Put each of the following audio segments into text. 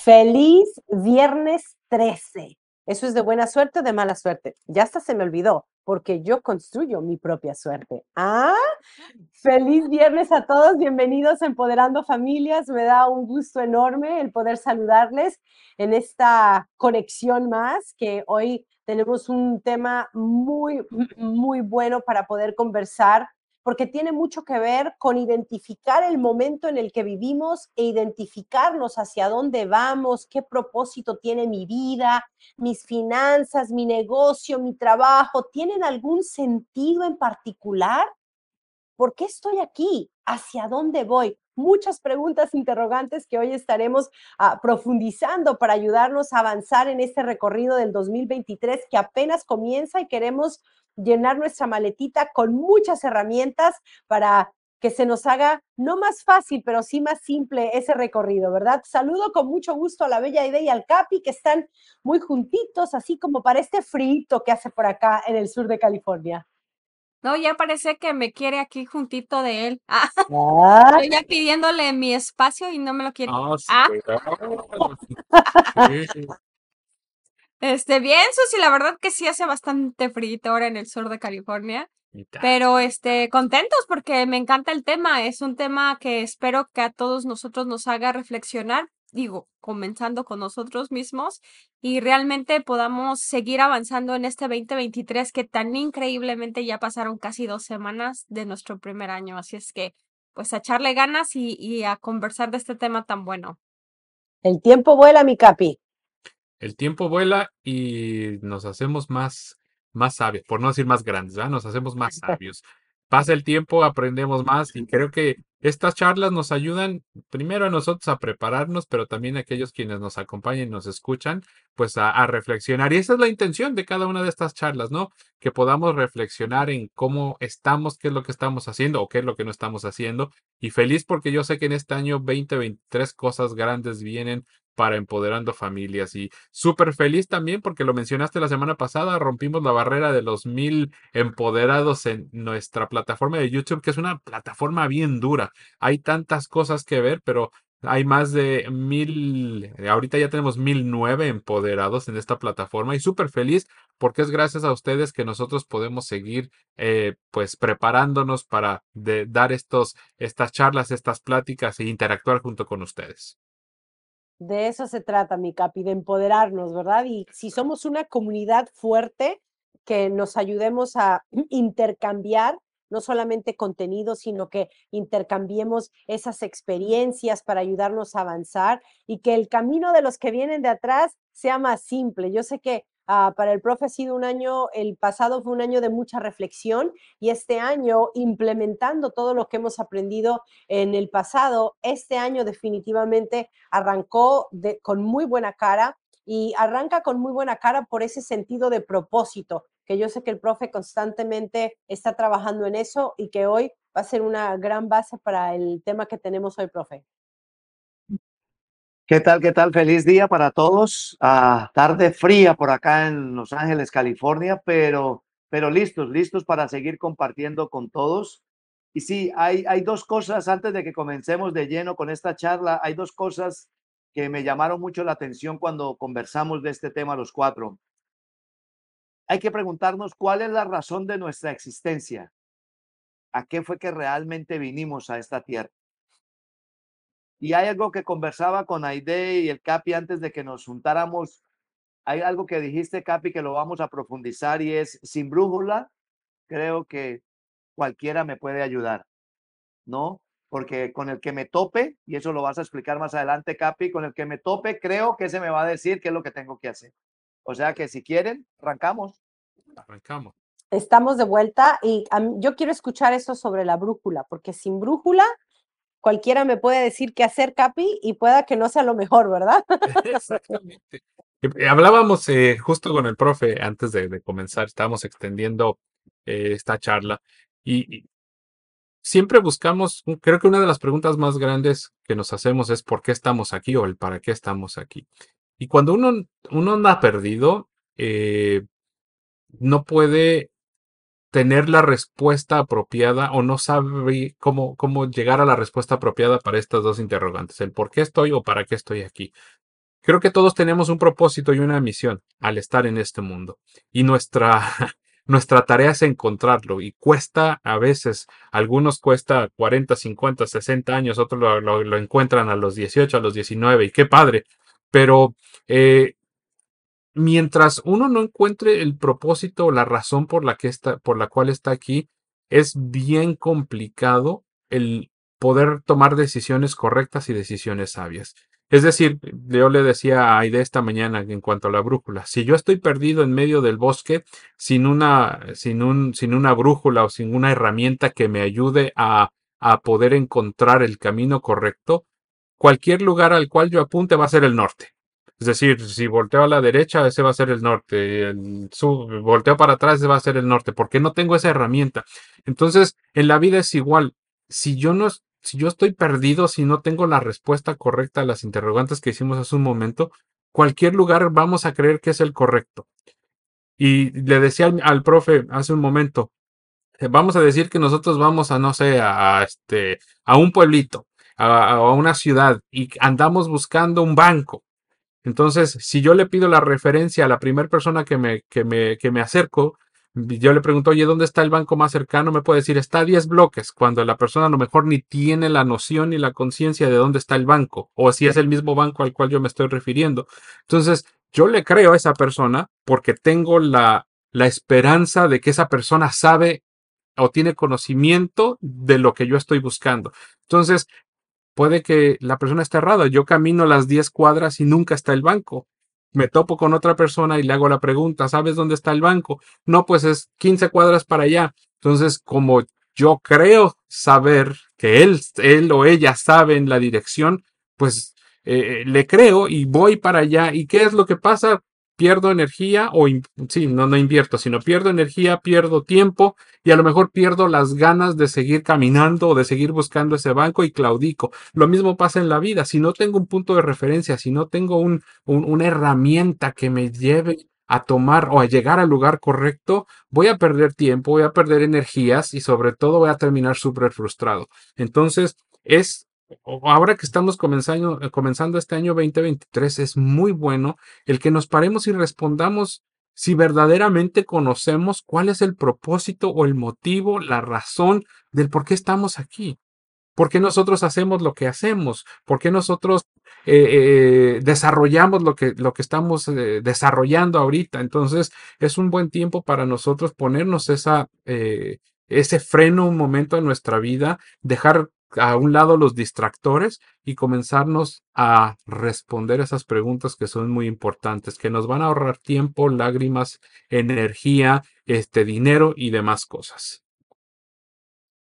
Feliz viernes 13. Eso es de buena suerte o de mala suerte. Ya hasta se me olvidó, porque yo construyo mi propia suerte. Ah, feliz viernes a todos. Bienvenidos a Empoderando Familias. Me da un gusto enorme el poder saludarles en esta conexión más, que hoy tenemos un tema muy, muy bueno para poder conversar porque tiene mucho que ver con identificar el momento en el que vivimos e identificarnos hacia dónde vamos, qué propósito tiene mi vida, mis finanzas, mi negocio, mi trabajo, ¿tienen algún sentido en particular? ¿Por qué estoy aquí? ¿Hacia dónde voy? Muchas preguntas interrogantes que hoy estaremos uh, profundizando para ayudarnos a avanzar en este recorrido del 2023 que apenas comienza y queremos llenar nuestra maletita con muchas herramientas para que se nos haga no más fácil, pero sí más simple ese recorrido, ¿verdad? Saludo con mucho gusto a la Bella Idea y al Capi, que están muy juntitos, así como para este frito que hace por acá en el sur de California. No, ya parece que me quiere aquí juntito de él. Ah, Estoy ya pidiéndole mi espacio y no me lo quiere. Ah, sí, ah. sí. Este, bien, Susi, la verdad que sí hace bastante frío ahora en el sur de California. Pero este, contentos porque me encanta el tema. Es un tema que espero que a todos nosotros nos haga reflexionar, digo, comenzando con nosotros mismos y realmente podamos seguir avanzando en este 2023 que tan increíblemente ya pasaron casi dos semanas de nuestro primer año. Así es que, pues a echarle ganas y, y a conversar de este tema tan bueno. El tiempo vuela, mi capi el tiempo vuela y nos hacemos más, más sabios, por no decir más grandes, ¿verdad? Nos hacemos más sabios. Pasa el tiempo, aprendemos más y creo que estas charlas nos ayudan primero a nosotros a prepararnos, pero también a aquellos quienes nos acompañan y nos escuchan, pues a, reflexionar. Y esa es la intención de cada una de estas charlas, ¿no? Que podamos reflexionar en cómo estamos, qué es lo que estamos haciendo o qué es lo que no estamos haciendo. Y feliz porque yo sé que en este año 2023 cosas grandes vienen para empoderando familias y súper feliz también porque lo mencionaste la semana pasada, rompimos la barrera de los mil empoderados en nuestra plataforma de YouTube, que es una plataforma bien dura. Hay tantas cosas que ver, pero hay más de mil, ahorita ya tenemos mil nueve empoderados en esta plataforma y súper feliz porque es gracias a ustedes que nosotros podemos seguir eh, pues preparándonos para de, dar estos, estas charlas, estas pláticas e interactuar junto con ustedes. De eso se trata, mi capi, de empoderarnos, ¿verdad? Y si somos una comunidad fuerte, que nos ayudemos a intercambiar no solamente contenido, sino que intercambiemos esas experiencias para ayudarnos a avanzar y que el camino de los que vienen de atrás sea más simple. Yo sé que Uh, para el profe ha sido un año, el pasado fue un año de mucha reflexión y este año implementando todo lo que hemos aprendido en el pasado, este año definitivamente arrancó con muy buena cara y arranca con muy buena cara por ese sentido de propósito, que yo sé que el profe constantemente está trabajando en eso y que hoy va a ser una gran base para el tema que tenemos hoy, profe. ¿Qué tal? ¿Qué tal? Feliz día para todos. Ah, tarde fría por acá en Los Ángeles, California, pero, pero listos, listos para seguir compartiendo con todos. Y sí, hay, hay dos cosas antes de que comencemos de lleno con esta charla. Hay dos cosas que me llamaron mucho la atención cuando conversamos de este tema los cuatro. Hay que preguntarnos cuál es la razón de nuestra existencia. ¿A qué fue que realmente vinimos a esta tierra? Y hay algo que conversaba con Aide y el Capi antes de que nos juntáramos. Hay algo que dijiste, Capi, que lo vamos a profundizar y es, sin brújula, creo que cualquiera me puede ayudar, ¿no? Porque con el que me tope, y eso lo vas a explicar más adelante, Capi, con el que me tope, creo que se me va a decir qué es lo que tengo que hacer. O sea que si quieren, arrancamos. Arrancamos. Estamos de vuelta y um, yo quiero escuchar eso sobre la brújula, porque sin brújula cualquiera me puede decir qué hacer, Capi, y pueda que no sea lo mejor, ¿verdad? Exactamente. Eh, hablábamos eh, justo con el profe antes de, comenzar, estábamos extendiendo eh, esta charla y, siempre buscamos, creo que una de las preguntas más grandes que nos hacemos es por qué estamos aquí o el para qué estamos aquí. Y cuando uno, uno anda perdido, no puede tener la respuesta apropiada o no sabe cómo, cómo llegar a la respuesta apropiada para estas dos interrogantes, el por qué estoy o para qué estoy aquí. creo que todos tenemos un propósito y una misión al estar en este mundo. Y nuestra, nuestra tarea es encontrarlo. Y cuesta a veces, algunos cuesta 40, 50, 60 años, otros lo, encuentran a los 18, a los 19, y qué padre. Pero eh, mientras uno no encuentre el propósito o la razón por la, que está, por la cual está aquí, es bien complicado el poder tomar decisiones correctas y decisiones sabias. Es decir, yo le decía a Aide esta mañana en cuanto a la brújula, si yo estoy perdido en medio del bosque sin una, sin un, sin una brújula o sin una herramienta que me ayude a, a poder encontrar el camino correcto, cualquier lugar al cual yo apunte va a ser el norte. Es decir, si volteo a la derecha, ese va a ser el norte. El volteo para atrás, ese va a ser el norte. Porque no tengo esa herramienta. Entonces, en la vida es igual. Si yo no, si yo estoy perdido, si no tengo la respuesta correcta a las interrogantes que hicimos hace un momento, cualquier lugar vamos a creer que es el correcto. Y le decía al, profe hace un momento, eh, vamos a decir que nosotros vamos a, no sé, a, este, a un pueblito, a, a una ciudad y andamos buscando un banco. Entonces, si yo le pido la referencia a la primera persona que me, que me, que me acerco, yo le pregunto, oye, ¿dónde está el banco más cercano? Me puede decir, está a 10 bloques, cuando la persona a lo mejor ni tiene la noción ni la conciencia de dónde está el banco, o si es el mismo banco al cual yo me estoy refiriendo. Entonces, yo le creo a esa persona porque tengo la, la esperanza de que esa persona sabe o tiene conocimiento de lo que yo estoy buscando. Entonces, puede que la persona esté errada. Yo camino las 10 cuadras y nunca está el banco me topo con otra persona y le hago la pregunta, ¿sabes dónde está el banco? No, pues es 15 cuadras para allá. Entonces, como yo creo saber que él, él o ella saben la dirección, pues eh, le creo y voy para allá. ¿Y qué es lo que pasa? Pierdo energía o, sí, no, no invierto, sino pierdo energía, pierdo tiempo y a lo mejor pierdo las ganas de seguir caminando o de seguir buscando ese banco y claudico. Lo mismo pasa en la vida. Si no tengo un punto de referencia, si no tengo un, una herramienta que me lleve a tomar o a llegar al lugar correcto, voy a perder tiempo, voy a perder energías y sobre todo voy a terminar súper frustrado. Entonces, es ahora que estamos comenzando, eh, comenzando este año 2023, es muy bueno el que nos paremos y respondamos si verdaderamente conocemos cuál es el propósito o el motivo, la razón del por qué estamos aquí. ¿Por qué nosotros hacemos lo que hacemos? ¿Por qué nosotros eh, eh, desarrollamos lo que, lo que estamos desarrollando ahorita? Entonces, es un buen tiempo para nosotros ponernos esa, ese freno un momento en nuestra vida, dejar a un lado los distractores y comenzarnos a responder esas preguntas que son muy importantes, que nos van a ahorrar tiempo, lágrimas, energía, este dinero y demás cosas.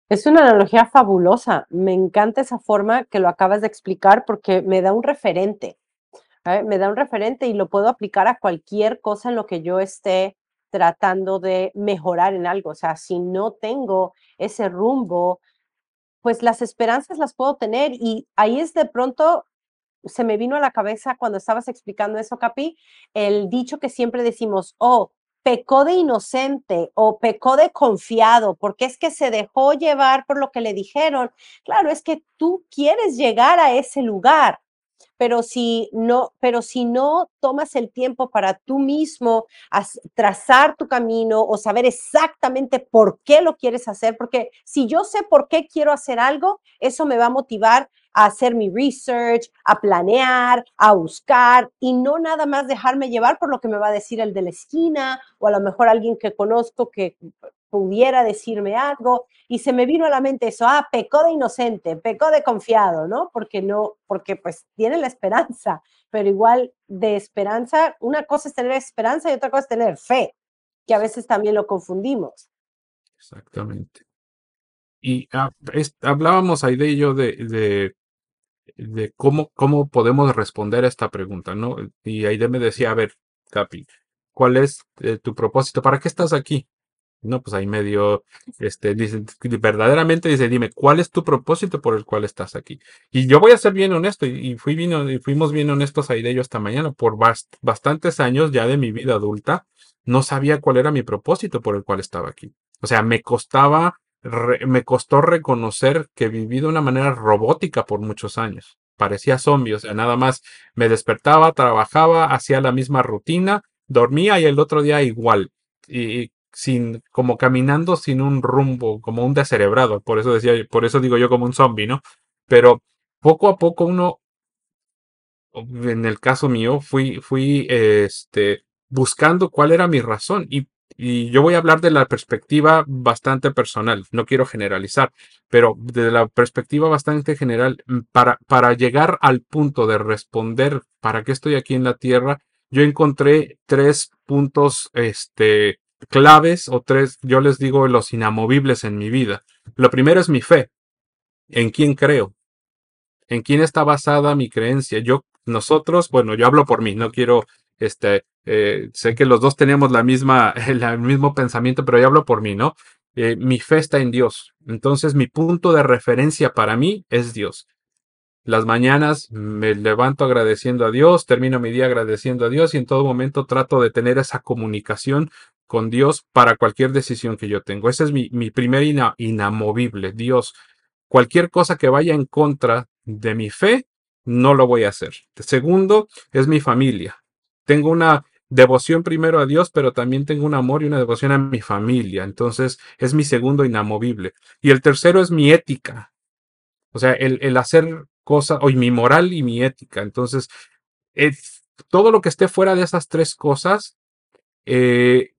Es una analogía fabulosa. Me encanta esa forma que lo acabas de explicar porque me da un referente. ¿eh? Me da un referente y lo puedo aplicar a cualquier cosa en lo que yo esté tratando de mejorar en algo. O sea, si no tengo ese rumbo, pues las esperanzas las puedo tener y ahí es de pronto, se me vino a la cabeza cuando estabas explicando eso, Capi, el dicho que siempre decimos, oh, pecó de inocente o pecó de confiado, porque es que se dejó llevar por lo que le dijeron. Claro, es que tú quieres llegar a ese lugar, pero si no, pero si no tomas el tiempo para tú mismo trazar tu camino o saber exactamente por qué lo quieres hacer, porque si yo sé por qué quiero hacer algo, eso me va a motivar a hacer mi research, a planear, a buscar y no nada más dejarme llevar por lo que me va a decir el de la esquina o a lo mejor alguien que conozco que pudiera decirme algo y se me vino a la mente eso, ah, pecó de inocente, pecó de confiado, ¿no? Porque no, porque pues tiene la esperanza, pero igual de esperanza, una cosa es tener esperanza y otra cosa es tener fe, que a veces también lo confundimos. Exactamente. Y ah, hablábamos ahí de ello de, de, de, cómo, cómo podemos responder a esta pregunta, ¿no? Y Aide me decía, a ver, Capi, ¿cuál es eh, tu propósito? ¿Para qué estás aquí? No, pues ahí medio, este, dice, verdaderamente dice, dime, ¿cuál es tu propósito por el cual estás aquí? Y yo voy a ser bien honesto, y, fui bien, y fuimos bien honestos ahí de ello esta mañana, por bastantes años ya de mi vida adulta, no sabía cuál era mi propósito por el cual estaba aquí. O sea, me costaba, me costó reconocer que viví de una manera robótica por muchos años. parecía zombie, o sea, nada más me despertaba, trabajaba, hacía la misma rutina, dormía y el otro día igual. Y, sin, como caminando sin un rumbo, como un descerebrado. Por eso decía, por eso digo yo como un zombie, ¿no? Pero poco a poco uno, en el caso mío, fui, fui, este, buscando cuál era mi razón y yo voy a hablar de la perspectiva bastante personal, no quiero generalizar, pero de la perspectiva bastante general, mm, para, para llegar al punto de responder para qué estoy aquí en la Tierra, yo encontré tres puntos este, claves o tres, yo les digo, los inamovibles en mi vida. Lo primero es mi fe, en quién creo, en quién está basada mi creencia. Yo, nosotros, bueno, yo hablo por mí, no quiero este, eh, sé que los dos tenemos la misma, el mismo pensamiento, pero yo hablo por mí, ¿no? Eh, mi fe está en Dios. Entonces mi punto de referencia para mí es Dios. Las mañanas me levanto agradeciendo a Dios, termino mi día agradeciendo a Dios y en todo momento trato de tener esa comunicación con Dios para cualquier decisión que yo tengo. Ese es mi, mi primer inamovible, Dios. Cualquier cosa que vaya en contra de mi fe, no lo voy a hacer. Segundo, es mi familia tengo una devoción primero a Dios, pero también tengo un amor y una devoción a mi familia. Entonces es mi segundo inamovible. Y el tercero es mi ética. O sea, el, hacer cosas, o mi moral y mi ética. Entonces, todo lo que esté fuera de esas tres cosas, eh,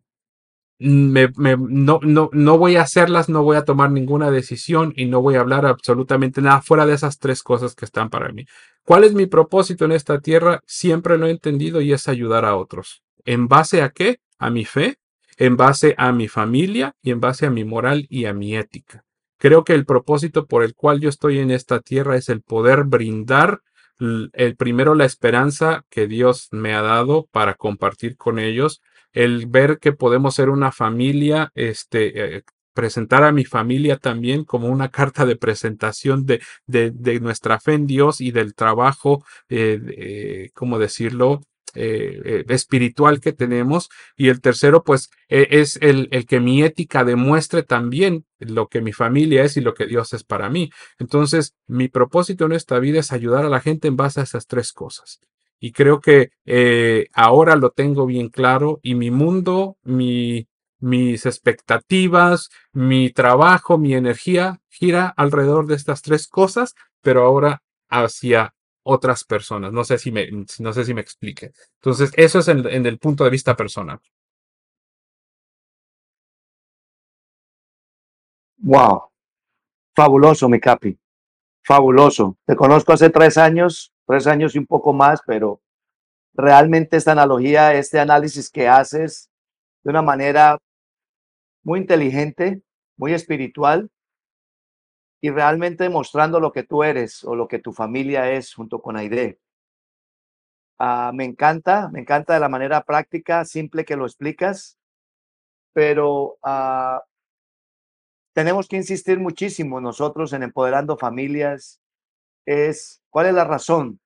me, no, no, no voy a hacerlas, no voy a tomar ninguna decisión y no voy a hablar absolutamente nada fuera de esas tres cosas que están para mí. ¿Cuál es mi propósito en esta tierra? Siempre lo he entendido y es ayudar a otros. ¿En base a qué? A mi fe, en base a mi familia y en base a mi moral y a mi ética. Creo que el propósito por el cual yo estoy en esta tierra es el poder brindar el primero la esperanza que Dios me ha dado para compartir con ellos el ver que podemos ser una familia, este, eh, presentar a mi familia también como una carta de presentación de, de, nuestra fe en Dios y del trabajo, eh, ¿cómo decirlo? Eh, espiritual que tenemos. Y el tercero, pues, e, es el, el, que mi ética demuestre también lo que mi familia es y lo que Dios es para mí. Entonces, mi propósito en esta vida es ayudar a la gente en base a esas tres cosas. Y creo que eh, ahora lo tengo bien claro y mi mundo, mi, mis expectativas, mi trabajo, mi energía gira alrededor de estas tres cosas, pero ahora hacia otras personas. No sé si me, no sé si me explique. Entonces, eso es en, en el punto de vista personal. Wow. Fabuloso, mi capi. Fabuloso. Te conozco hace tres años tres años y un poco más, pero realmente esta analogía, este análisis que haces de una manera muy inteligente, muy espiritual y realmente mostrando lo que tú eres o lo que tu familia es junto con Aide. Ah, me encanta, me encanta de la manera práctica, simple que lo explicas, pero ah, tenemos que insistir muchísimo nosotros en empoderando familias, es cuál es la razón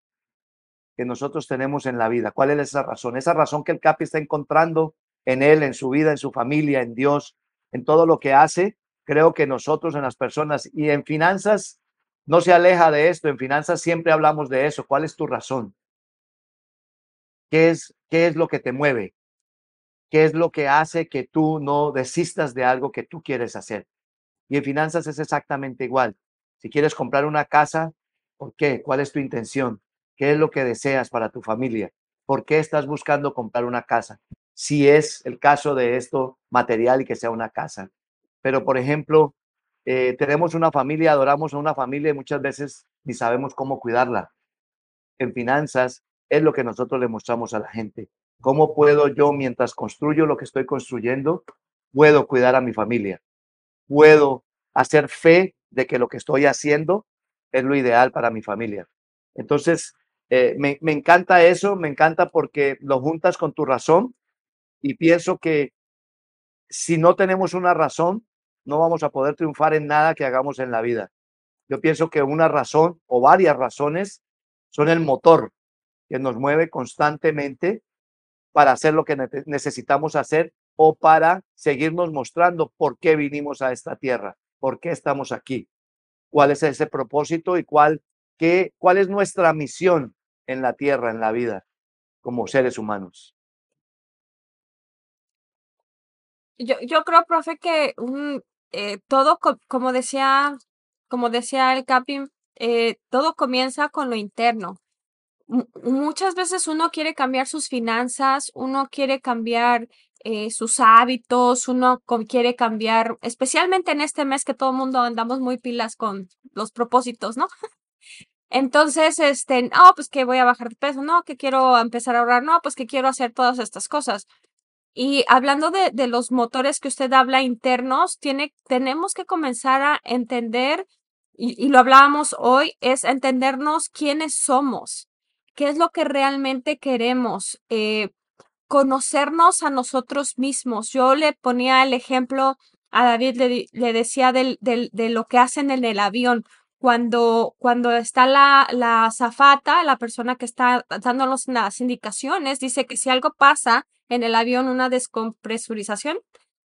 que nosotros tenemos en la vida, cuál es esa razón, esa razón que el Capi está encontrando en él, en su vida, en su familia, en Dios, en todo lo que hace. Creo que nosotros en las personas y en finanzas no se aleja de esto, en finanzas siempre hablamos de eso, ¿cuál es tu razón? ¿Qué es, qué es lo que te mueve? ¿Qué es lo que hace que tú no desistas de algo que tú quieres hacer? Y en finanzas es exactamente igual. Si quieres comprar una casa, ¿Por qué? ¿Cuál es tu intención? ¿Qué es lo que deseas para tu familia? ¿Por qué estás buscando comprar una casa? Si es el caso de esto material y que sea una casa. Pero, por ejemplo, eh, tenemos una familia, adoramos a una familia y muchas veces ni sabemos cómo cuidarla. En finanzas es lo que nosotros le mostramos a la gente. ¿Cómo puedo yo, mientras construyo lo que estoy construyendo, puedo cuidar a mi familia? Puedo hacer fe de que lo que estoy haciendo es lo ideal para mi familia. Entonces, eh, me, me, encanta eso, me encanta porque lo juntas con tu razón y pienso que si no tenemos una razón, no vamos a poder triunfar en nada que hagamos en la vida. Yo pienso que una razón o varias razones son el motor que nos mueve constantemente para hacer lo que necesitamos hacer o para seguirnos mostrando por qué vinimos a esta tierra, por qué estamos aquí cuál es ese propósito y cuál, ¿qué, ¿cuál es nuestra misión en la tierra, en la vida, como seres humanos? Yo, yo creo, profe, que un, eh, todo, como decía, como decía el Capi, eh, todo comienza con lo interno. muchas veces uno quiere cambiar sus finanzas, uno quiere cambiar eh, sus hábitos, uno quiere cambiar, especialmente en este mes que todo el mundo andamos muy pilas con los propósitos, ¿no? Entonces, este, no, pues que voy a bajar de peso, no, que quiero empezar a ahorrar, no, pues que quiero hacer todas estas cosas. Y hablando de, los motores que usted habla internos, tiene, tenemos que comenzar a entender, y, y lo hablábamos hoy, es entendernos quiénes somos, qué es lo que realmente queremos, eh, conocernos a nosotros mismos. Yo le ponía el ejemplo a David, le, decía de lo que hacen en el avión. Cuando, cuando está la, la zafata, la persona que está dándonos las indicaciones, dice que si algo pasa, en el avión una descompresurización,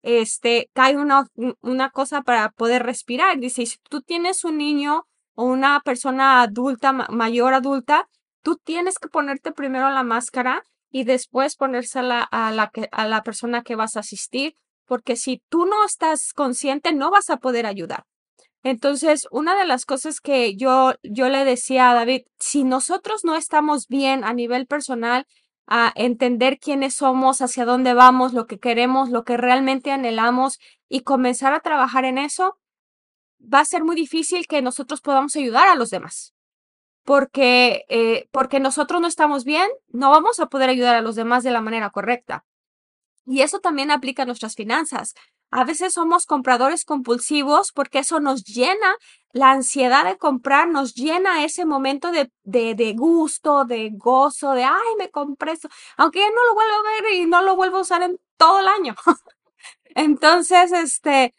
este, cae una, una cosa para poder respirar. Dice, si tú tienes un niño o una persona adulta, mayor adulta, tú tienes que ponerte primero la máscara y después ponérsela a la, a la persona que vas a asistir, porque si tú no estás consciente, no vas a poder ayudar. Entonces, una de las cosas que yo, yo le decía a David, si nosotros no estamos bien a nivel personal, a entender quiénes somos, hacia dónde vamos, lo que queremos, lo que realmente anhelamos y comenzar a trabajar en eso, va a ser muy difícil que nosotros podamos ayudar a los demás. Porque, eh, porque nosotros no estamos bien, no vamos a poder ayudar a los demás de la manera correcta. Y eso también aplica a nuestras finanzas. A veces somos compradores compulsivos porque eso nos llena, la ansiedad de comprar nos llena ese momento de, de, gusto, de gozo, de, ay, me compré eso, aunque ya no lo vuelvo a ver y no lo vuelvo a usar en todo el año. Entonces, este,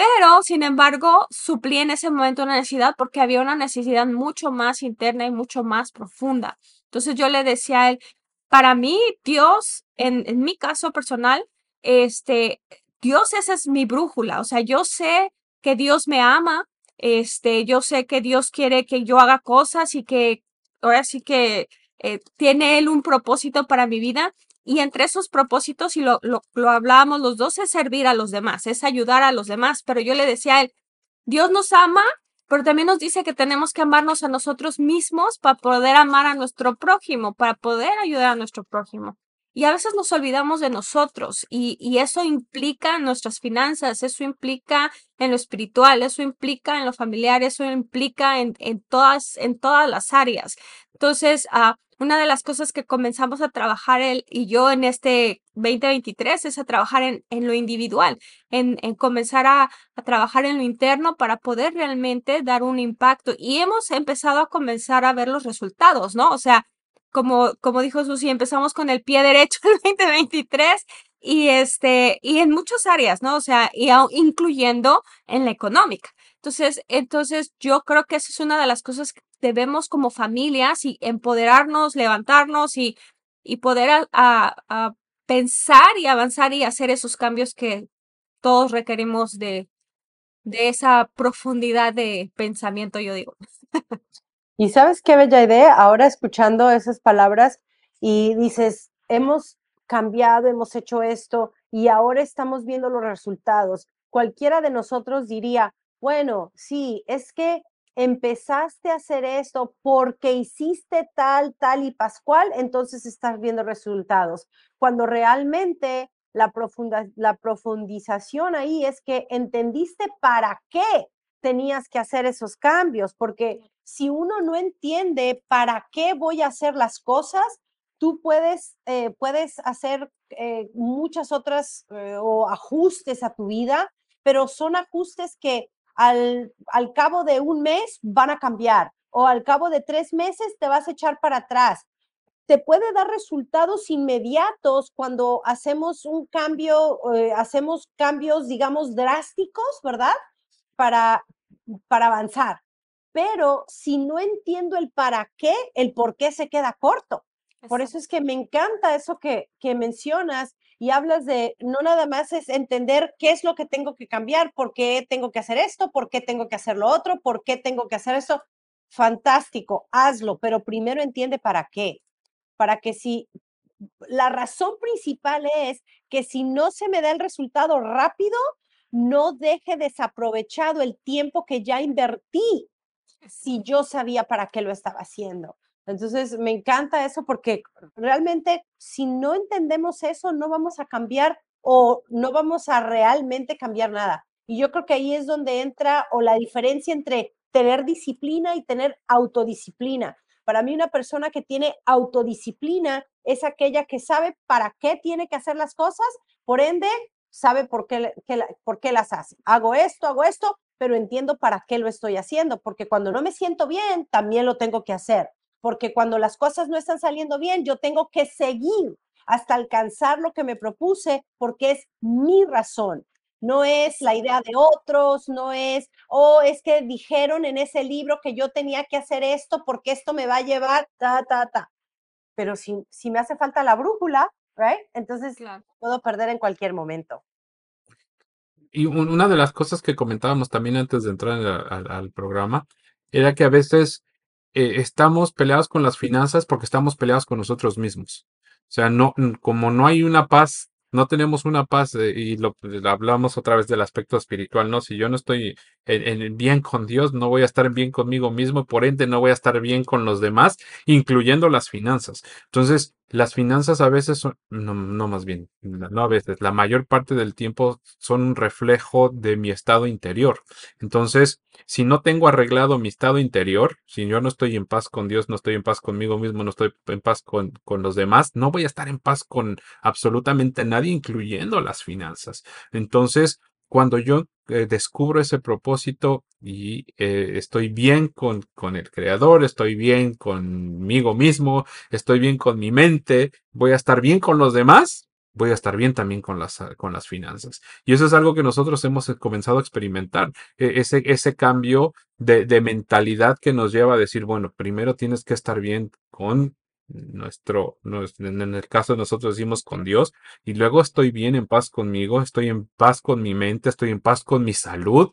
pero, sin embargo, suplí en ese momento una necesidad porque había una necesidad mucho más interna y mucho más profunda. Entonces yo le decía a él, para mí, Dios, en, mi caso personal, este, Dios es mi brújula, o sea, yo sé que Dios me ama, este, yo sé que Dios quiere que yo haga cosas y que ahora sí que eh, tiene Él un propósito para mi vida. Y entre esos propósitos, y lo, lo, hablábamos los dos, es servir a los demás, es ayudar a los demás. Pero yo le decía a Él, Dios nos ama, pero también nos dice que tenemos que amarnos a nosotros mismos para poder amar a nuestro prójimo, para poder ayudar a nuestro prójimo. Y a veces nos olvidamos de nosotros y, y, eso implica nuestras finanzas, eso implica en lo espiritual, eso implica en lo familiar, eso implica en, en todas, en todas las áreas. Entonces, uh, una de las cosas que comenzamos a trabajar él y yo en este 2023 es a trabajar en, lo individual, en, en comenzar a, trabajar en lo interno para poder realmente dar un impacto. Y hemos empezado a comenzar a ver los resultados, ¿no? O sea, como, como dijo Susi, empezamos con el pie derecho en 2023 y este, y en muchas áreas, ¿no? O sea, y incluyendo en la económica. Entonces, entonces yo creo que esa es una de las cosas que debemos como familias y empoderarnos, levantarnos y, y poder a, a, pensar y avanzar y hacer esos cambios que todos requerimos de, de esa profundidad de pensamiento, yo digo. Y sabes qué bella idea, ahora escuchando esas palabras y dices, hemos cambiado, hemos hecho esto y ahora estamos viendo los resultados. Cualquiera de nosotros diría, bueno, sí, es que empezaste a hacer esto porque hiciste tal, tal y pascual, entonces estás viendo resultados. Cuando realmente la, profunda, la profundización ahí es que entendiste para qué tenías que hacer esos cambios, porque si uno no entiende para qué voy a hacer las cosas, tú puedes, eh, puedes hacer eh, muchas otras eh, o ajustes a tu vida, pero son ajustes que al, al cabo de un mes van a cambiar o al cabo de tres meses te vas a echar para atrás. Te puede dar resultados inmediatos cuando hacemos un cambio, hacemos cambios, digamos, drásticos, ¿verdad? Para, para avanzar pero si no entiendo el para qué, el por qué se queda corto. Por eso es que me encanta eso que, que mencionas y hablas de no nada más es entender qué es lo que tengo que cambiar, por qué tengo que hacer esto, por qué tengo que hacer lo otro, por qué tengo que hacer eso, fantástico, hazlo, pero primero entiende para qué. Para que si la razón principal es que si no se me da el resultado rápido, no deje desaprovechado el tiempo que ya invertí si yo sabía para qué lo estaba haciendo. Entonces, me encanta eso porque realmente si no entendemos eso, no vamos a cambiar o no vamos a realmente cambiar nada. Y yo creo que ahí es donde entra o la diferencia entre tener disciplina y tener autodisciplina. Para mí una persona que tiene autodisciplina es aquella que sabe para qué tiene que hacer las cosas, por ende, sabe por qué, por qué las hace. Hago esto, hago esto, pero entiendo para qué lo estoy haciendo, porque cuando no me siento bien, también lo tengo que hacer, porque cuando las cosas no están saliendo bien, yo tengo que seguir hasta alcanzar lo que me propuse, porque es mi razón no es la idea de otros, no es, oh, es que dijeron en ese libro que yo tenía que hacer esto porque esto me va a llevar, ta, ta, ta. Pero si, si me hace falta la brújula, right? Entonces puedo perder en cualquier momento. Y una de las cosas que comentábamos también antes de entrar al, programa era que a veces eh, estamos peleados con las finanzas porque estamos peleados con nosotros mismos. O sea, no, como no hay una paz no tenemos una paz eh, y lo, hablamos otra vez del aspecto espiritual, ¿no? Si yo no estoy en, bien con Dios, no voy a estar bien conmigo mismo, por ende no voy a estar bien con los demás, incluyendo las finanzas. Entonces, las finanzas a veces son, no, no más bien, no a veces, la mayor parte del tiempo son un reflejo de mi estado interior. Entonces, si no tengo arreglado mi estado interior, si yo no estoy en paz con Dios, no estoy en paz conmigo mismo, no estoy en paz con, con los demás, no voy a estar en paz con absolutamente nadie, incluyendo las finanzas. Entonces, cuando yo eh, descubro ese propósito y eh, estoy bien con, con el creador, estoy bien conmigo mismo, estoy bien con mi mente, voy a estar bien con los demás, voy a estar bien también con las, con las finanzas. Y eso es algo que nosotros hemos comenzado a experimentar, e, ese, ese cambio de, de mentalidad que nos lleva a decir, bueno, primero tienes que estar bien con nuestro, en el caso de nosotros decimos con Dios, y luego estoy bien en paz conmigo, estoy en paz con mi mente, estoy en paz con mi salud,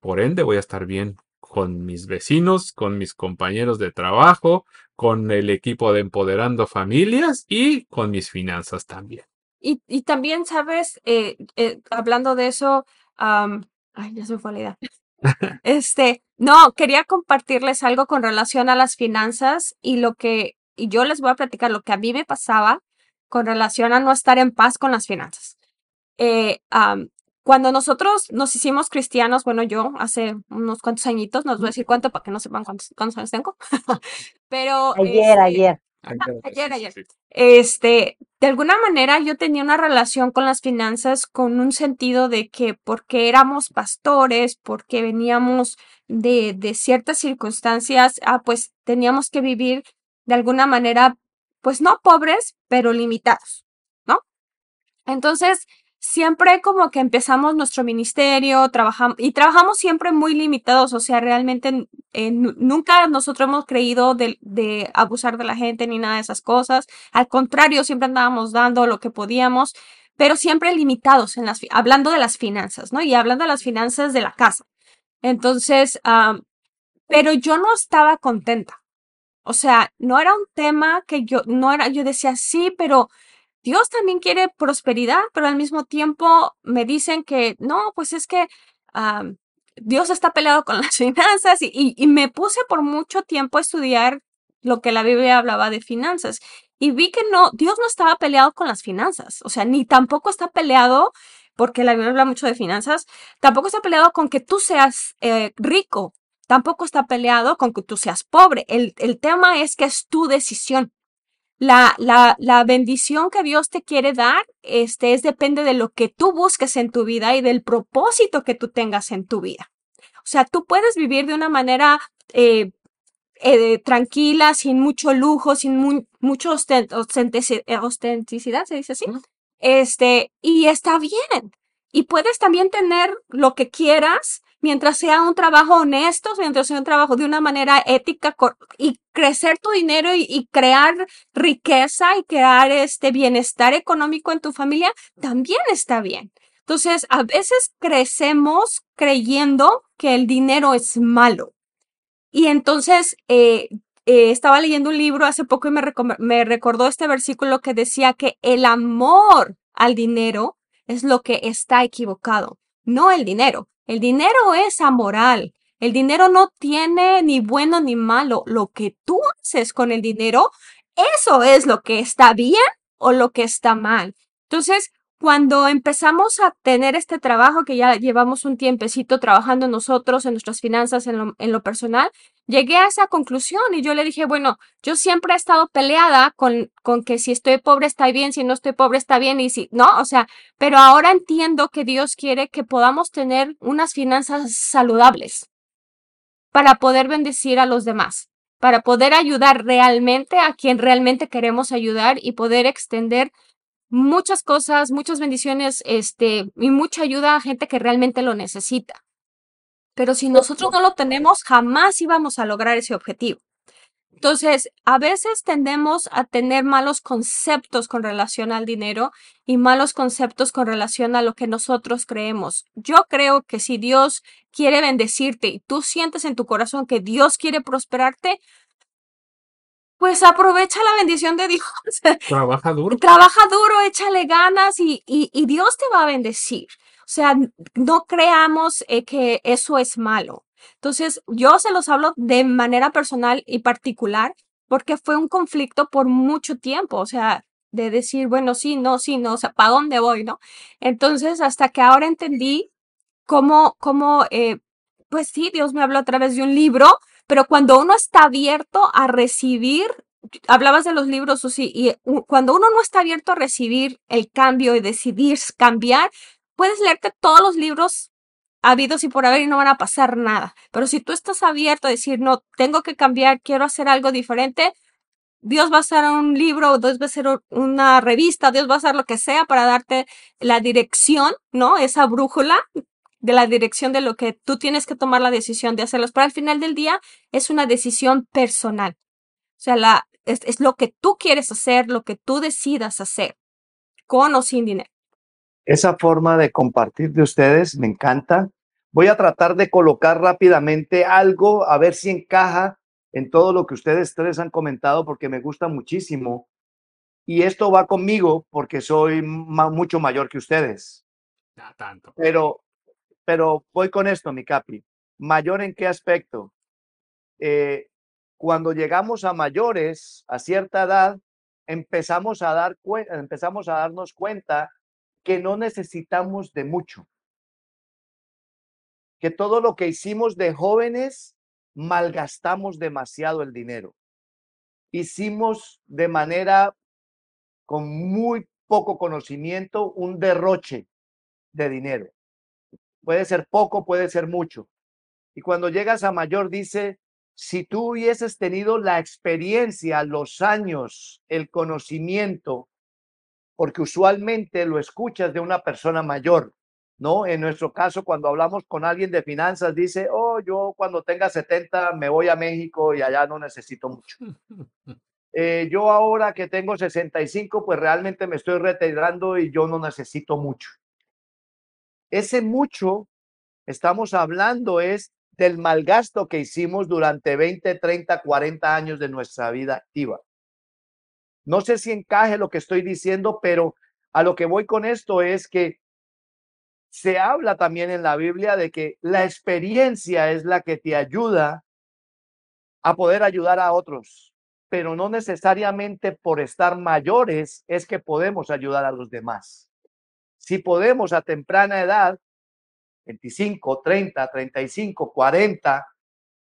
por ende voy a estar bien con mis vecinos, con mis compañeros de trabajo, con el equipo de Empoderando Familias y con mis finanzas también. Y, y también, sabes, eh, eh, hablando de eso, ay, ya se fue la idea. Este, no, quería compartirles algo con relación a las finanzas y lo que y yo les voy a platicar lo que a mí me pasaba con relación a no estar en paz con las finanzas. Eh, cuando nosotros nos hicimos cristianos, bueno, yo hace unos cuantos añitos, no os voy a decir cuánto para que no sepan cuántos, años tengo, pero... Ayer, este, ayer. Ayer, ayer. Este, de alguna manera yo tenía una relación con las finanzas con un sentido de que porque éramos pastores, porque veníamos de, de ciertas circunstancias, ah, pues teníamos que vivir de alguna manera, pues no pobres, pero limitados, ¿no? Entonces, siempre como que empezamos nuestro ministerio, trabajamos y trabajamos siempre muy limitados, o sea, realmente nunca nosotros hemos creído de, abusar de la gente ni nada de esas cosas, al contrario, siempre andábamos dando lo que podíamos, pero siempre limitados en las, hablando de las finanzas, ¿no? Y hablando de las finanzas de la casa. Entonces, pero yo no estaba contenta. O sea, no era un tema que yo, no era, yo decía, sí, pero Dios también quiere prosperidad, pero al mismo tiempo me dicen que no, pues es que Dios está peleado con las finanzas y, me puse por mucho tiempo a estudiar lo que la Biblia hablaba de finanzas y vi que no, Dios no estaba peleado con las finanzas, o sea, ni tampoco está peleado porque la Biblia habla mucho de finanzas, tampoco está peleado con que tú seas eh, rico tampoco está peleado con que tú seas pobre. El, tema es que es tu decisión. La, la, la, bendición que Dios te quiere dar este, es depende de lo que tú busques en tu vida y del propósito que tú tengas en tu vida. O sea, tú puedes vivir de una manera eh, eh, tranquila, sin mucho lujo, sin mu mucho ostenticidad, se dice así. Este, y está bien. Y puedes también tener lo que quieras mientras sea un trabajo honesto, mientras sea un trabajo de una manera ética y crecer tu dinero y, crear riqueza y crear este bienestar económico en tu familia, también está bien. Entonces, a veces crecemos creyendo que el dinero es malo. Y entonces eh, eh, estaba leyendo un libro hace poco y me, me recordó este versículo que decía que el amor al dinero es lo que está equivocado, no el dinero. El dinero es amoral. El dinero no tiene ni bueno ni malo. Lo que tú haces con el dinero, eso es lo que está bien o lo que está mal. Entonces, cuando empezamos a tener este trabajo, que ya llevamos un tiempecito trabajando nosotros, en nuestras finanzas, en lo, personal, llegué a esa conclusión y yo le dije, bueno, yo siempre he estado peleada con, con que si estoy pobre está bien, si no estoy pobre está bien y si, no, o sea, pero ahora entiendo que Dios quiere que podamos tener unas finanzas saludables para poder bendecir a los demás, para poder ayudar realmente a quien realmente queremos ayudar y poder extender muchas cosas, muchas bendiciones, este, y mucha ayuda a gente que realmente lo necesita. Pero si nosotros no lo tenemos, jamás íbamos a lograr ese objetivo. Entonces, a veces tendemos a tener malos conceptos con relación al dinero y malos conceptos con relación a lo que nosotros creemos. Yo creo que si Dios quiere bendecirte y tú sientes en tu corazón que Dios quiere prosperarte, pues aprovecha la bendición de Dios. Trabaja duro. Trabaja duro, échale ganas y, y, Dios te va a bendecir. O sea, no creamos eh, que eso es malo. Entonces, yo se los hablo de manera personal y particular porque fue un conflicto por mucho tiempo. O sea, de decir, bueno, sí, no, sí, no, o sea, ¿para dónde voy, no? Entonces, hasta que ahora entendí cómo, cómo, eh, pues sí, Dios me habló a través de un libro pero cuando uno está abierto a recibir, hablabas de los libros, Susi, y cuando uno no está abierto a recibir el cambio y decidir cambiar, puedes leerte todos los libros habidos y por haber y no van a pasar nada. Pero si tú estás abierto a decir, no, tengo que cambiar, quiero hacer algo diferente, Dios va a hacer un libro, Dios va a hacer una revista, Dios va a hacer lo que sea para darte la dirección, ¿no? Esa brújula de la dirección de lo que tú tienes que tomar la decisión de hacerlos. Pero al final del día es una decisión personal. O sea, la, es, es lo que tú quieres hacer, lo que tú decidas hacer, con o sin dinero. Esa forma de compartir de ustedes me encanta. Voy a tratar de colocar rápidamente algo, a ver si encaja en todo lo que ustedes tres han comentado, porque me gusta muchísimo. Y esto va conmigo porque soy mucho mayor que ustedes. No tanto. Pero pero voy con esto, mi capi. ¿Mayor en qué aspecto? Eh, cuando llegamos a mayores, a cierta edad, empezamos a, dar empezamos a darnos cuenta que no necesitamos de mucho. Que todo lo que hicimos de jóvenes, malgastamos demasiado el dinero. Hicimos de manera con muy poco conocimiento un derroche de dinero. Puede ser poco, puede ser mucho. Y cuando llegas a mayor dice, si tú hubieses tenido la experiencia, los años, el conocimiento, porque usualmente lo escuchas de una persona mayor, ¿no? En nuestro caso, cuando hablamos con alguien de finanzas, dice, oh, yo cuando tenga 70 me voy a México y allá no necesito mucho. Eh, yo ahora que tengo 65, pues realmente me estoy retirando y yo no necesito mucho. Ese mucho, estamos hablando, es del malgasto que hicimos durante 20, 30, 40 años de nuestra vida activa. No sé si encaje lo que estoy diciendo, pero a lo que voy con esto es que se habla también en la Biblia de que la experiencia es la que te ayuda a poder ayudar a otros, pero no necesariamente por estar mayores es que podemos ayudar a los demás si podemos a temprana edad, 25, 30, 35, 40,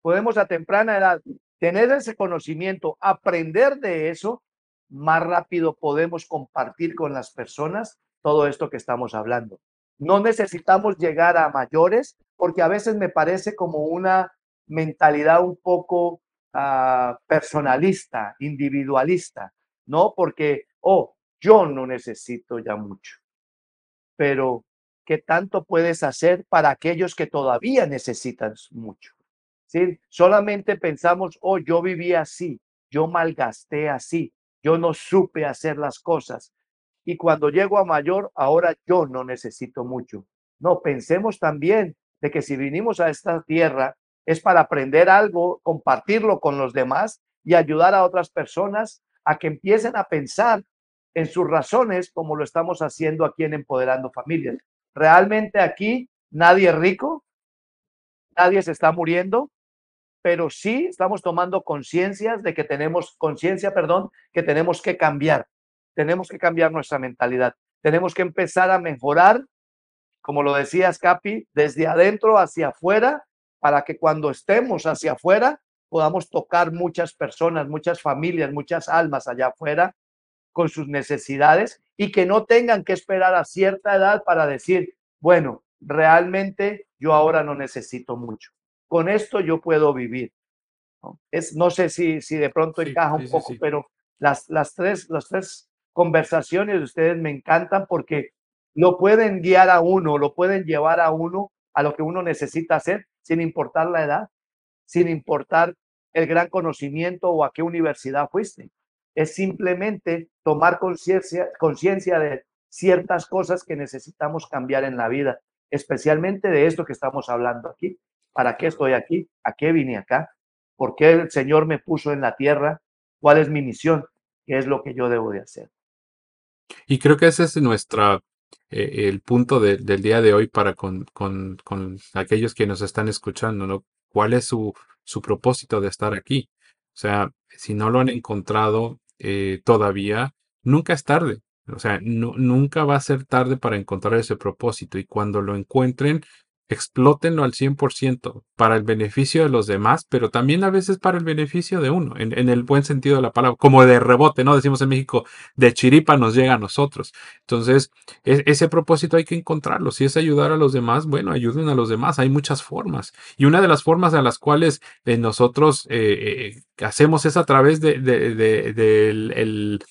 podemos a temprana edad tener ese conocimiento, aprender de eso, más rápido podemos compartir con las personas todo esto que estamos hablando. No necesitamos llegar a mayores porque a veces me parece como una mentalidad un poco ah, personalista, individualista, ¿no? Porque, oh, yo no necesito ya mucho pero ¿qué tanto puedes hacer para aquellos que todavía necesitan mucho? ¿Sí? Solamente pensamos, oh, yo viví así, yo malgasté así, yo no supe hacer las cosas. Y cuando llego a mayor, ahora yo no necesito mucho. No, pensemos también de que si vinimos a esta tierra, es para aprender algo, compartirlo con los demás y ayudar a otras personas a que empiecen a pensar en sus razones como lo estamos haciendo aquí en Empoderando Familias. Realmente aquí nadie es rico, nadie se está muriendo, pero sí estamos tomando conciencia de que tenemos conciencia, perdón, que tenemos que cambiar. Tenemos que cambiar nuestra mentalidad. Tenemos que empezar a mejorar, como lo decías, Capi, desde adentro hacia afuera, para que cuando estemos hacia afuera podamos tocar muchas personas, muchas familias, muchas almas allá afuera con sus necesidades y que no tengan que esperar a cierta edad para decir, bueno, realmente yo ahora no necesito mucho. Con esto yo puedo vivir. No, es, no sé si, si de pronto encaja un poco, pero las, las, tres, las tres conversaciones de ustedes me encantan porque lo pueden guiar a uno, lo pueden llevar a uno a lo que uno necesita hacer sin importar la edad, sin importar el gran conocimiento o a qué universidad fuiste. Es simplemente tomar conciencia de ciertas cosas que necesitamos cambiar en la vida, especialmente de esto que estamos hablando aquí. ¿Para qué estoy aquí? ¿A qué vine acá? ¿Por qué el Señor me puso en la tierra? ¿Cuál es mi misión? ¿Qué es lo que yo debo de hacer? Y creo que ese es nuestra, eh, el punto del día de hoy para con, con, con, aquellos que nos están escuchando, ¿no? ¿Cuál es su, su propósito de estar aquí? O sea, si no lo han encontrado eh, todavía, nunca es tarde. O sea, nunca va a ser tarde para encontrar ese propósito y cuando lo encuentren, explótenlo al 100% para el beneficio de los demás, pero también a veces para el beneficio de uno, en, el buen sentido de la palabra, como de rebote, ¿no? Decimos en México, de chiripa nos llega a nosotros. Entonces, e, ese propósito hay que encontrarlo. Si es ayudar a los demás, bueno, ayuden a los demás. Hay muchas formas. Y una de las formas a las cuales eh, nosotros eh, eh, hacemos es a través de, del el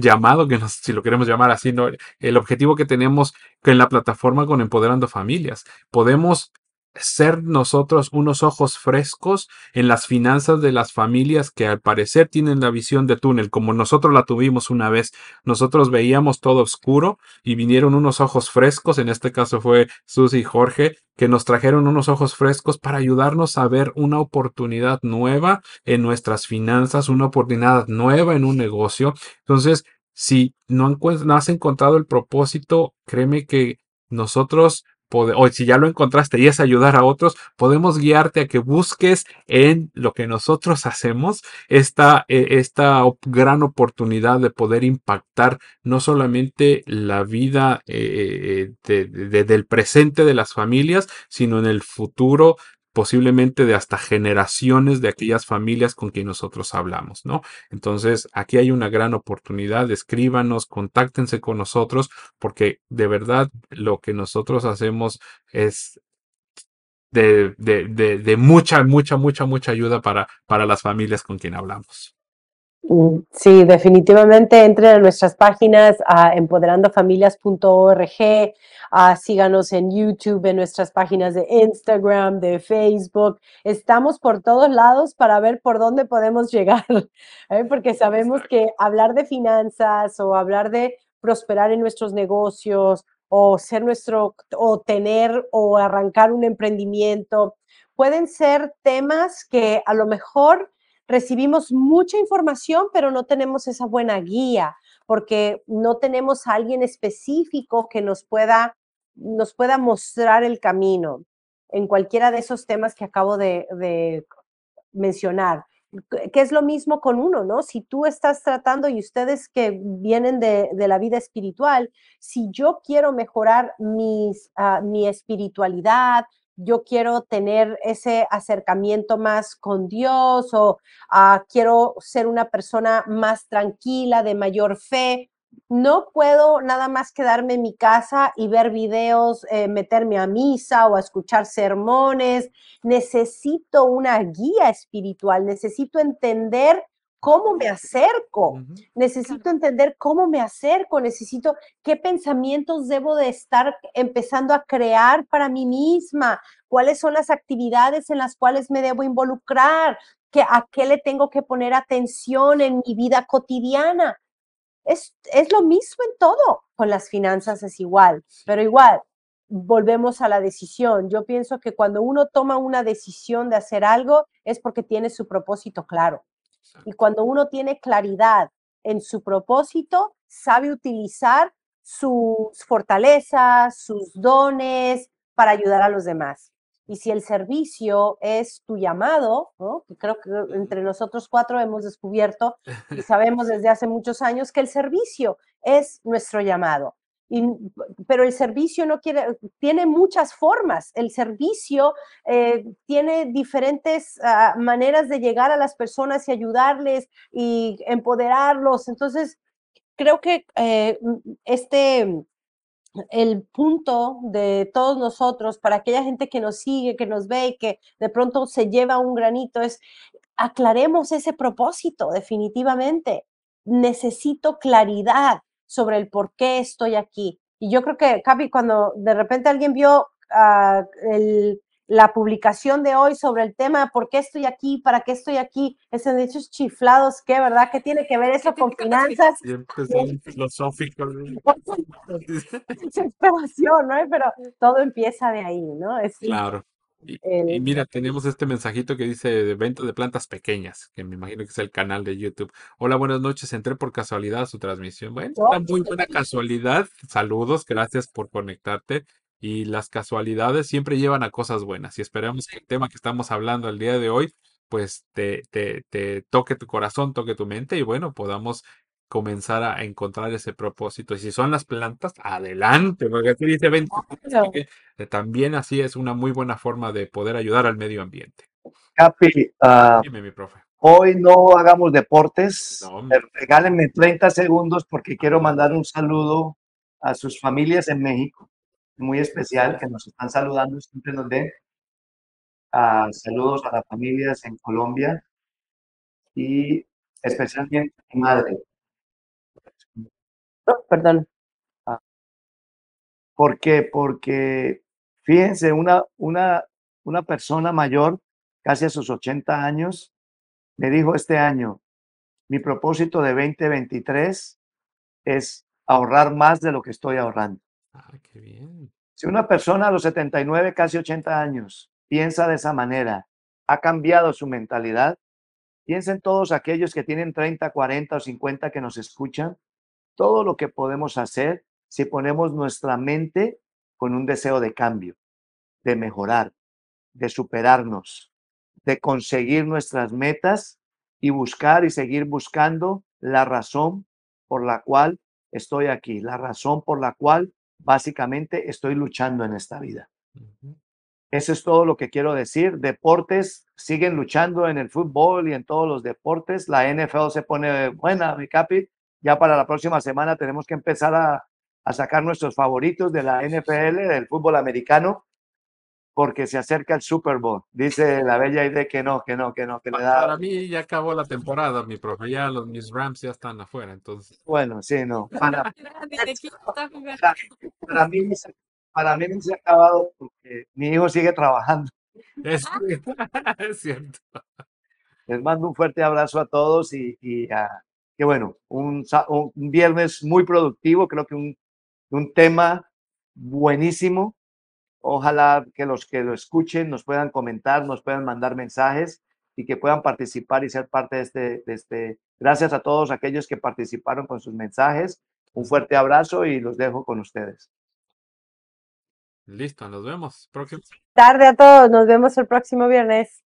llamado, que si lo queremos llamar así, ¿no? el objetivo que tenemos en la plataforma con Empoderando Familias. Podemos ser nosotros unos ojos frescos en las finanzas de las familias que al parecer tienen la visión de túnel, como nosotros la tuvimos una vez. Nosotros veíamos todo oscuro y vinieron unos ojos frescos, en este caso fue Susy y Jorge, que nos trajeron unos ojos frescos para ayudarnos a ver una oportunidad nueva en nuestras finanzas, una oportunidad nueva en un negocio. Entonces, si no, no has encontrado el propósito, créeme que nosotros o si ya lo encontraste y es ayudar a otros, podemos guiarte a que busques en lo que nosotros hacemos esta, eh, esta gran oportunidad de poder impactar no solamente la vida eh, del presente de las familias, sino en el futuro posiblemente de hasta generaciones de aquellas familias con quien nosotros hablamos, ¿no? Entonces, aquí hay una gran oportunidad, escríbanos, contáctense con nosotros, porque de verdad lo que nosotros hacemos es de, de, mucha, mucha, mucha, mucha ayuda para, para las familias con quien hablamos. Mm, sí, definitivamente entren a nuestras páginas a empoderandofamilias.org, síganos en YouTube, en nuestras páginas de Instagram, de Facebook. Estamos por todos lados para ver por dónde podemos llegar, ¿eh? porque sabemos que hablar de finanzas o hablar de prosperar en nuestros negocios o ser nuestro, o tener o arrancar un emprendimiento, pueden ser temas que a lo mejor recibimos mucha información, pero no tenemos esa buena guía, porque no tenemos a alguien específico que nos pueda, nos pueda mostrar el camino en cualquiera de esos temas que acabo de, mencionar que es lo mismo con uno, ¿no? Si tú estás tratando y ustedes que vienen de, la vida espiritual, si yo quiero mejorar mis, ah, mi espiritualidad, yo quiero tener ese acercamiento más con Dios o ah, quiero ser una persona más tranquila, de mayor fe. No puedo nada más quedarme en mi casa y ver videos, eh, meterme a misa o a escuchar sermones. Necesito una guía espiritual, necesito entender cómo me acerco, necesito entender cómo me acerco, necesito qué pensamientos debo de estar empezando a crear para mí misma, cuáles son las actividades en las cuales me debo involucrar, que, a qué le tengo que poner atención en mi vida cotidiana. Es, es lo mismo en todo, con las finanzas es igual, pero igual, volvemos a la decisión. Yo pienso que cuando uno toma una decisión de hacer algo es porque tiene su propósito claro. Y cuando uno tiene claridad en su propósito, sabe utilizar sus fortalezas, sus dones para ayudar a los demás. Y si el servicio es tu llamado, que creo que entre nosotros cuatro hemos descubierto y sabemos desde hace muchos años que el servicio es nuestro llamado. Pero el servicio no quiere, tiene muchas formas. El servicio eh, tiene diferentes ah, maneras de llegar a las personas y ayudarles y empoderarlos. Entonces, creo que eh, este, el punto de todos nosotros, para aquella gente que nos sigue, que nos ve y que de pronto se lleva un granito, es aclaremos ese propósito definitivamente. Necesito claridad sobre el por qué estoy aquí. Y yo creo que, Capi, cuando de repente alguien vio uh, el, la publicación de hoy sobre el tema por qué estoy aquí, para qué estoy aquí, esos hechos chiflados, ¿qué verdad? ¿Qué tiene que ver eso con finanzas? Siempre son filosóficos. Desesperación, ¿no? Pero todo empieza de ahí, ¿no? Es, claro. Y, y, mira, tenemos este mensajito que dice venta de plantas pequeñas, que me imagino que es el canal de YouTube. Hola, buenas noches. Entré por casualidad a su transmisión. Bueno, una muy buena casualidad. Saludos, gracias por conectarte y las casualidades siempre llevan a cosas buenas y esperamos que el tema que estamos hablando el día de hoy pues te, te, te toque tu corazón, toque tu mente y bueno, podamos comenzar a encontrar ese propósito. Y si son las plantas, adelante, porque aquí dice ven, que también así es una muy buena forma de poder ayudar al medio ambiente. Capi, uh, Dime, mi profe. Hoy no hagamos deportes. No, regálenme 30 segundos porque quiero mandar un saludo a sus familias en México muy especial que nos están saludando, siempre nos den. Ah, saludos a las familias en Colombia y especialmente a mi madre. Oh, perdón. Ah, ¿Por qué? Porque fíjense, una, una, una persona mayor, casi a sus 80 años, me dijo este año, mi propósito de 2023 es ahorrar más de lo que estoy ahorrando. Ah, qué bien. Si una persona a los 79, casi 80 años, piensa de esa manera, ha cambiado su mentalidad, piensen todos aquellos que tienen 30, 40 o 50 que nos escuchan, todo lo que podemos hacer si ponemos nuestra mente con un deseo de cambio, de mejorar, de superarnos, de conseguir nuestras metas y buscar y seguir buscando la razón por la cual estoy aquí, la razón por la cual básicamente estoy luchando en esta vida. Eso es todo lo que quiero decir. Deportes siguen luchando en el fútbol y en todos los deportes. La NFL se pone buena, mi capi. Ya para la próxima semana tenemos que empezar a, a sacar nuestros favoritos de la NFL, del fútbol americano porque se acerca el Super Bowl. Dice la bella idea que no, que no, que no, que le da. Para mí ya acabó la temporada, mi profe. Ya los mis Rams ya están afuera, entonces. Bueno, sí, no. Para, para, mí, para mí se ha acabado porque mi hijo sigue trabajando. Es, es cierto. Les mando un fuerte abrazo a todos y, y uh, que bueno, un, un, viernes muy productivo, creo que un, un tema buenísimo Ojalá que los que lo escuchen nos puedan comentar, nos puedan mandar mensajes y que puedan participar y ser parte de este, de este. Gracias a todos aquellos que participaron con sus mensajes. Un fuerte abrazo y los dejo con ustedes. Listo, nos vemos. Próximo. Tarde a todos, nos vemos el próximo viernes.